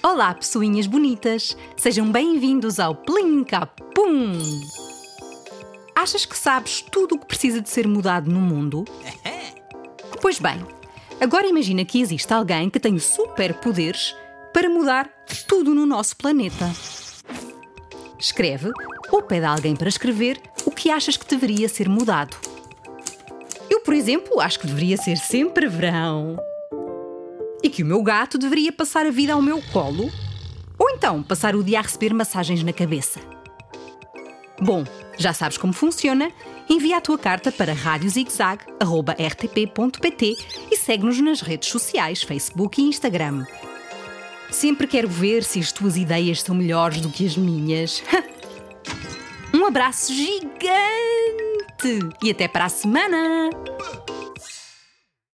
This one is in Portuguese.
Olá, pessoinhas bonitas! Sejam bem-vindos ao Plim Capum! Achas que sabes tudo o que precisa de ser mudado no mundo? Pois bem, agora imagina que existe alguém que tem superpoderes para mudar tudo no nosso planeta. Escreve ou pede a alguém para escrever o que achas que deveria ser mudado. Eu, por exemplo, acho que deveria ser sempre verão. E que o meu gato deveria passar a vida ao meu colo. Ou então passar o dia a receber massagens na cabeça. Bom, já sabes como funciona? Envia a tua carta para radiozigzag.rtp.pt e segue-nos nas redes sociais, Facebook e Instagram. Sempre quero ver se as tuas ideias são melhores do que as minhas. um abraço gigante e até para a semana!